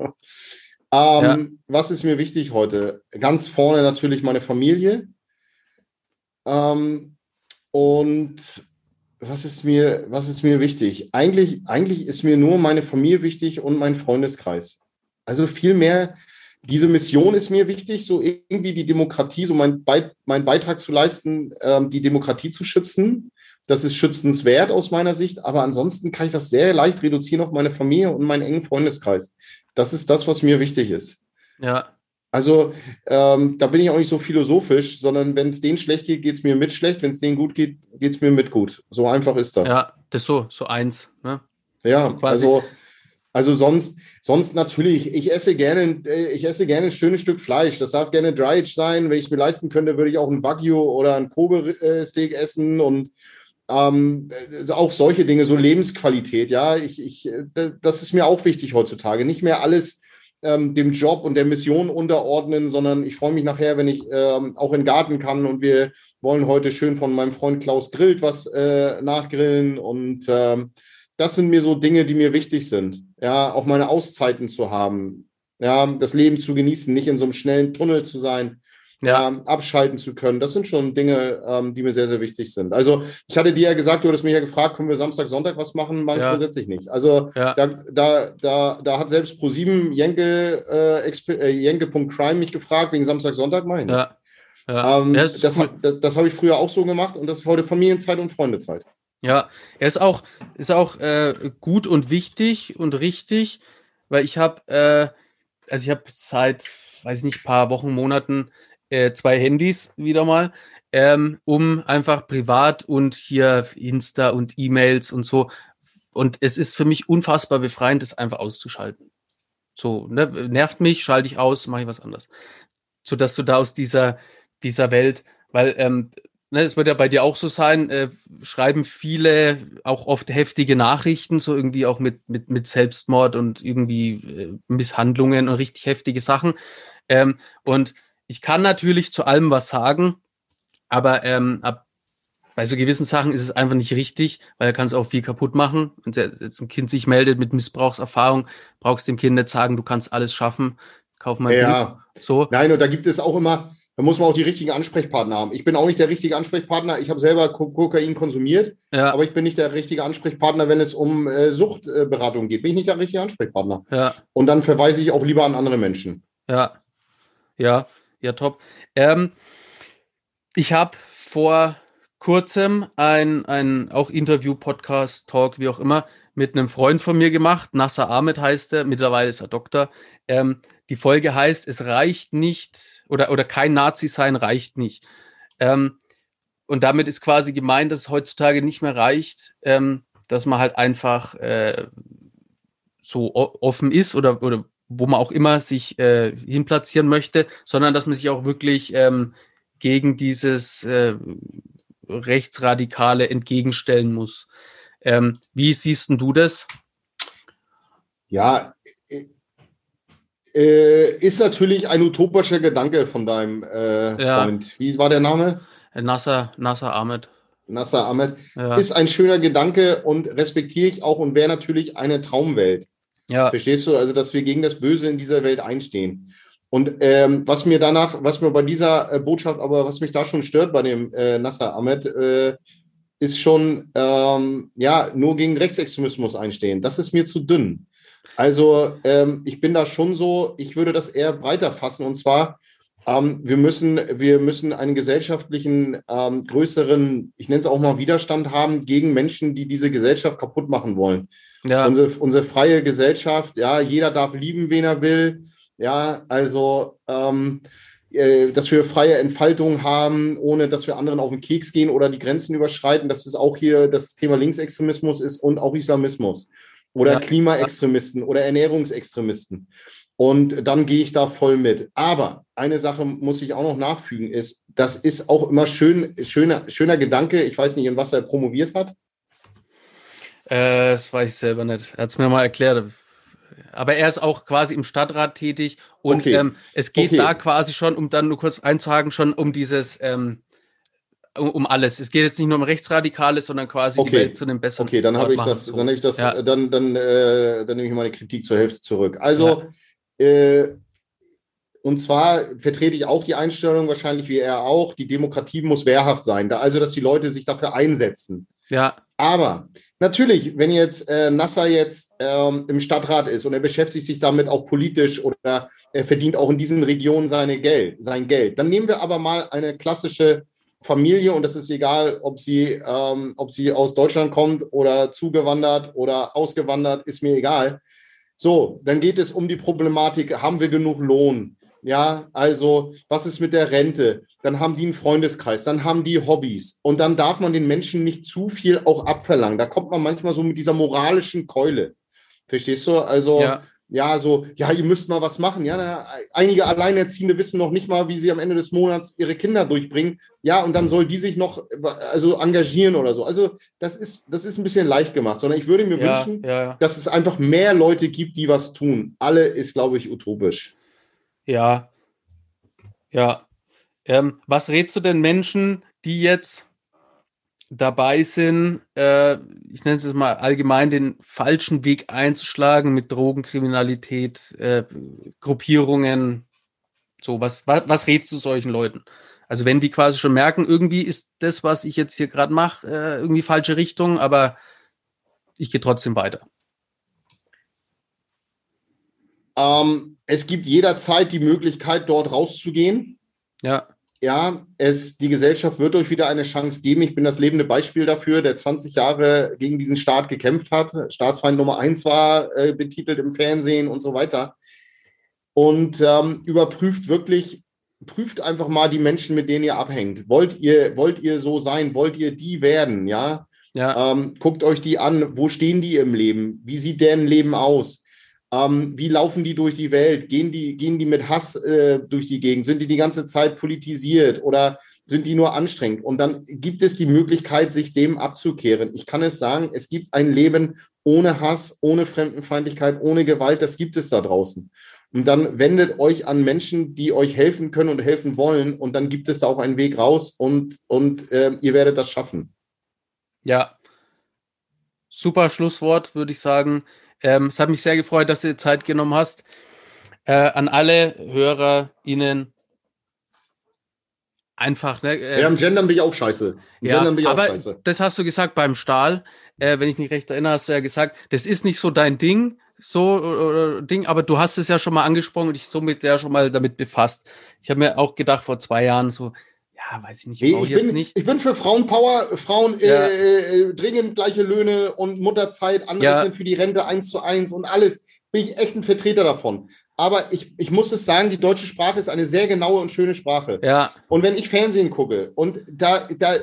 Ähm, ja. Was ist mir wichtig heute? Ganz vorne natürlich meine Familie. Ähm, und was ist mir, was ist mir wichtig? Eigentlich, eigentlich ist mir nur meine Familie wichtig und mein Freundeskreis. Also viel mehr, diese Mission ist mir wichtig, so irgendwie die Demokratie, so mein, Be mein Beitrag zu leisten, ähm, die Demokratie zu schützen. Das ist schützenswert aus meiner Sicht, aber ansonsten kann ich das sehr leicht reduzieren auf meine Familie und meinen engen Freundeskreis. Das ist das, was mir wichtig ist. Ja. Also ähm, da bin ich auch nicht so philosophisch, sondern wenn es denen schlecht geht, geht es mir mit schlecht. Wenn es denen gut geht, geht es mir mit gut. So einfach ist das. Ja, das ist so, so eins. Ne? Ja, so also, also sonst, sonst natürlich, ich esse gerne, äh, ich esse gerne ein schönes Stück Fleisch. Das darf gerne Dry sein. Wenn ich es mir leisten könnte, würde ich auch ein Wagyu oder ein Kobe-Steak essen und ähm, auch solche Dinge, so Lebensqualität, ja, ich, ich, das ist mir auch wichtig heutzutage. Nicht mehr alles ähm, dem Job und der Mission unterordnen, sondern ich freue mich nachher, wenn ich ähm, auch in den Garten kann und wir wollen heute schön von meinem Freund Klaus Grillt was äh, nachgrillen und ähm, das sind mir so Dinge, die mir wichtig sind. Ja, auch meine Auszeiten zu haben, ja, das Leben zu genießen, nicht in so einem schnellen Tunnel zu sein, ja. ähm, abschalten zu können. Das sind schon Dinge, ähm, die mir sehr, sehr wichtig sind. Also ich hatte dir ja gesagt, du hattest mich ja gefragt, können wir Samstag, Sonntag was machen? Mache ja. ich grundsätzlich nicht. Also ja. da, da, da, da hat selbst Pro7 Jenke, äh, äh, Jenke.crime mich gefragt, wegen Samstag, Sonntag mache ich nicht. Ja. Ja. Ähm, das, das, cool. das, das habe ich früher auch so gemacht und das ist heute Familienzeit und Freundezeit. Ja, er ist auch, ist auch äh, gut und wichtig und richtig, weil ich habe, äh, also ich habe seit, weiß ich nicht, paar Wochen, Monaten äh, zwei Handys wieder mal, ähm, um einfach privat und hier Insta und E-Mails und so. Und es ist für mich unfassbar befreiend, das einfach auszuschalten. So, ne, nervt mich, schalte ich aus, mache ich was anderes. So dass du da aus dieser, dieser Welt, weil ähm, ne, es wird ja bei dir auch so sein, äh, schreiben viele auch oft heftige Nachrichten, so irgendwie auch mit, mit, mit Selbstmord und irgendwie äh, Misshandlungen und richtig heftige Sachen. Ähm, und ich kann natürlich zu allem was sagen, aber ähm, ab, bei so gewissen Sachen ist es einfach nicht richtig, weil er kann es auch viel kaputt machen. Wenn jetzt ein Kind sich meldet mit Missbrauchserfahrung, brauchst dem Kind nicht sagen, du kannst alles schaffen, kauf mal ja. Buch. So. Nein, und da gibt es auch immer, da muss man auch die richtigen Ansprechpartner haben. Ich bin auch nicht der richtige Ansprechpartner. Ich habe selber Kokain konsumiert, ja. aber ich bin nicht der richtige Ansprechpartner, wenn es um äh, Suchtberatung geht. Bin ich nicht der richtige Ansprechpartner. Ja. Und dann verweise ich auch lieber an andere Menschen. Ja, ja. Ja, top. Ähm, ich habe vor kurzem ein, ein auch Interview, Podcast, Talk, wie auch immer, mit einem Freund von mir gemacht. Nasser Ahmed heißt er, mittlerweile ist er Doktor. Ähm, die Folge heißt, es reicht nicht oder, oder kein Nazi sein reicht nicht. Ähm, und damit ist quasi gemeint, dass es heutzutage nicht mehr reicht, ähm, dass man halt einfach äh, so offen ist oder, oder wo man auch immer sich äh, hinplatzieren möchte, sondern dass man sich auch wirklich ähm, gegen dieses äh, Rechtsradikale entgegenstellen muss. Ähm, wie siehst du das? Ja, äh, ist natürlich ein utopischer Gedanke von deinem äh, ja. Freund. Wie war der Name? Nasser, Nasser Ahmed. Nasser Ahmed. Ja. Ist ein schöner Gedanke und respektiere ich auch und wäre natürlich eine Traumwelt. Ja. Verstehst du? Also, dass wir gegen das Böse in dieser Welt einstehen. Und ähm, was mir danach, was mir bei dieser äh, Botschaft, aber was mich da schon stört bei dem äh, Nasser Ahmed, äh, ist schon, ähm, ja, nur gegen Rechtsextremismus einstehen. Das ist mir zu dünn. Also ähm, ich bin da schon so, ich würde das eher breiter fassen und zwar, ähm, wir, müssen, wir müssen einen gesellschaftlichen ähm, größeren, ich nenne es auch mal Widerstand haben gegen Menschen, die diese Gesellschaft kaputt machen wollen. Ja. Unsere, unsere freie Gesellschaft, ja, jeder darf lieben, wen er will. Ja, also ähm, äh, dass wir freie Entfaltung haben, ohne dass wir anderen auf den Keks gehen oder die Grenzen überschreiten, dass es auch hier das Thema Linksextremismus ist und auch Islamismus oder ja. Klimaextremisten oder Ernährungsextremisten. Und dann gehe ich da voll mit. Aber eine Sache muss ich auch noch nachfügen, ist, das ist auch immer schön, schöner, schöner Gedanke. Ich weiß nicht, in was er promoviert hat. Äh, das weiß ich selber nicht. Er hat es mir mal erklärt. Aber er ist auch quasi im Stadtrat tätig und okay. ähm, es geht okay. da quasi schon, um dann nur kurz einzuhaken, schon um dieses, ähm, um alles. Es geht jetzt nicht nur um Rechtsradikales, sondern quasi okay. die Welt zu einem besseren Okay, dann habe ich das, dann habe ich das, ja. dann, dann, äh, dann nehme ich meine Kritik zur Hälfte zurück. Also, ja. Äh, und zwar vertrete ich auch die Einstellung, wahrscheinlich wie er auch, die Demokratie muss wehrhaft sein. Da, also, dass die Leute sich dafür einsetzen. Ja. Aber natürlich, wenn jetzt äh, Nasser jetzt ähm, im Stadtrat ist und er beschäftigt sich damit auch politisch oder er verdient auch in diesen Regionen seine Geld, sein Geld, dann nehmen wir aber mal eine klassische Familie und das ist egal, ob sie, ähm, ob sie aus Deutschland kommt oder zugewandert oder ausgewandert, ist mir egal. So, dann geht es um die Problematik, haben wir genug Lohn? Ja, also was ist mit der Rente? Dann haben die einen Freundeskreis, dann haben die Hobbys und dann darf man den Menschen nicht zu viel auch abverlangen. Da kommt man manchmal so mit dieser moralischen Keule. Verstehst du? Also ja ja, so, ja, ihr müsst mal was machen. Ja, na, einige Alleinerziehende wissen noch nicht mal, wie sie am Ende des Monats ihre Kinder durchbringen. Ja, und dann soll die sich noch also engagieren oder so. Also, das ist, das ist ein bisschen leicht gemacht, sondern ich würde mir ja, wünschen, ja. dass es einfach mehr Leute gibt, die was tun. Alle ist, glaube ich, utopisch. Ja. Ja. Ähm, was rätst du denn Menschen, die jetzt dabei sind, äh, ich nenne es jetzt mal allgemein, den falschen Weg einzuschlagen mit Drogenkriminalität, äh, Gruppierungen. So, was, was, was rätst du solchen Leuten? Also wenn die quasi schon merken, irgendwie ist das, was ich jetzt hier gerade mache, äh, irgendwie falsche Richtung, aber ich gehe trotzdem weiter. Ähm, es gibt jederzeit die Möglichkeit, dort rauszugehen. Ja ja, es, die Gesellschaft wird euch wieder eine Chance geben. Ich bin das lebende Beispiel dafür, der 20 Jahre gegen diesen Staat gekämpft hat, Staatsfeind Nummer eins war, äh, betitelt im Fernsehen und so weiter. Und ähm, überprüft wirklich, prüft einfach mal die Menschen, mit denen ihr abhängt. Wollt ihr, wollt ihr so sein? Wollt ihr die werden? Ja. ja. Ähm, guckt euch die an. Wo stehen die im Leben? Wie sieht deren Leben aus? Ähm, wie laufen die durch die Welt? Gehen die, gehen die mit Hass äh, durch die Gegend? Sind die die ganze Zeit politisiert oder sind die nur anstrengend? Und dann gibt es die Möglichkeit, sich dem abzukehren. Ich kann es sagen, es gibt ein Leben ohne Hass, ohne Fremdenfeindlichkeit, ohne Gewalt. Das gibt es da draußen. Und dann wendet euch an Menschen, die euch helfen können und helfen wollen. Und dann gibt es da auch einen Weg raus und, und äh, ihr werdet das schaffen. Ja, super Schlusswort, würde ich sagen. Ähm, es hat mich sehr gefreut, dass du dir Zeit genommen hast. Äh, an alle Hörer, Ihnen einfach. Ne, äh, ja, im Gendern bin ich auch scheiße. Im ja, Gendern bin ich aber auch scheiße. Das hast du gesagt beim Stahl. Äh, wenn ich mich recht erinnere, hast du ja gesagt, das ist nicht so dein Ding, so oder Ding, aber du hast es ja schon mal angesprochen und dich somit ja schon mal damit befasst. Ich habe mir auch gedacht vor zwei Jahren so, ja, weiß ich nicht. Nee, ich, bin, nicht. ich bin für Frauenpower, Frauen ja. äh, äh, dringend gleiche Löhne und Mutterzeit, Anrechnen ja. für die Rente eins zu eins und alles. Bin ich echt ein Vertreter davon. Aber ich, ich muss es sagen, die deutsche Sprache ist eine sehr genaue und schöne Sprache. Ja. Und wenn ich Fernsehen gucke und da, da,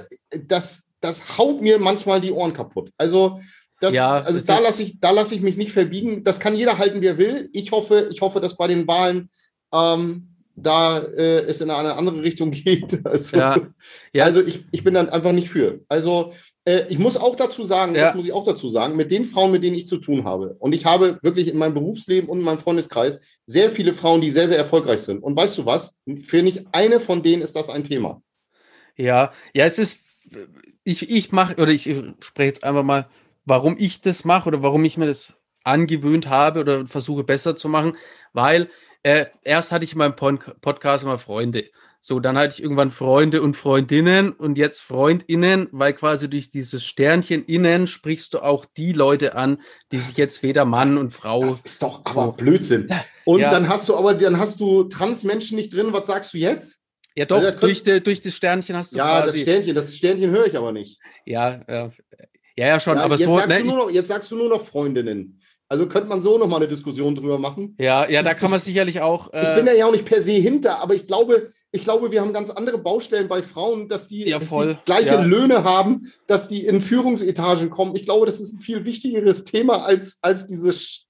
das, das haut mir manchmal die Ohren kaputt. Also, das, ja, also da lasse ich, da lasse ich mich nicht verbiegen. Das kann jeder halten, wie er will. Ich hoffe, ich hoffe, dass bei den Wahlen ähm, da äh, es in eine andere Richtung (laughs) geht. Also, ja. Ja, also ich, ich bin dann einfach nicht für. Also äh, ich muss auch dazu sagen, ja. das muss ich auch dazu sagen, mit den Frauen, mit denen ich zu tun habe. Und ich habe wirklich in meinem Berufsleben und in meinem Freundeskreis sehr viele Frauen, die sehr, sehr erfolgreich sind. Und weißt du was? Für nicht eine von denen ist das ein Thema. Ja, ja, es ist, ich, ich mache, oder ich spreche jetzt einfach mal, warum ich das mache oder warum ich mir das angewöhnt habe oder versuche besser zu machen, weil äh, erst hatte ich in meinem Podcast immer Freunde. So, dann hatte ich irgendwann Freunde und Freundinnen und jetzt Freundinnen, weil quasi durch dieses Sternchen innen sprichst du auch die Leute an, die sich jetzt weder Mann und Frau. Das ist doch aber so. Blödsinn. Und ja. dann hast du aber, dann hast du Transmenschen nicht drin. Was sagst du jetzt? Ja, doch, also, durch, de, durch das Sternchen hast du Ja, quasi, das Sternchen, das Sternchen höre ich aber nicht. Ja, äh, ja, ja, schon, ja, aber jetzt so. Sagst ne, noch, jetzt sagst du nur noch Freundinnen. Also könnte man so nochmal eine Diskussion drüber machen. Ja, ja, da kann man sicherlich auch. Äh, ich bin da ja auch nicht per se hinter, aber ich glaube, ich glaube, wir haben ganz andere Baustellen bei Frauen, dass die, ja. Dass die gleiche ja. Löhne haben, dass die in Führungsetagen kommen. Ich glaube, das ist ein viel wichtigeres Thema als, als dieses.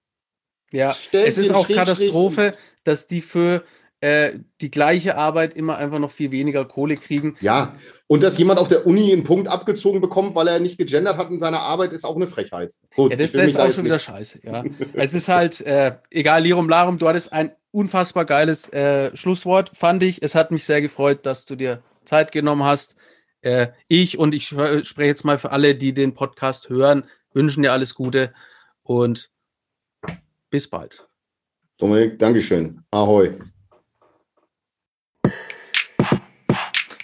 Ja, Stellchen, es ist auch Katastrophe, dass die für äh, die gleiche Arbeit immer einfach noch viel weniger Kohle kriegen. Ja, und dass jemand auf der Uni einen Punkt abgezogen bekommt, weil er nicht gegendert hat in seiner Arbeit, ist auch eine Frechheit. Gut, ja, das, das ist auch schon nicht. wieder scheiße. Ja. es ist halt, äh, egal, Lirum Larum, du hattest ein unfassbar geiles äh, Schlusswort, fand ich. Es hat mich sehr gefreut, dass du dir Zeit genommen hast. Äh, ich und ich spreche jetzt mal für alle, die den Podcast hören, wünschen dir alles Gute und bis bald. Dominik, Dankeschön. Ahoi.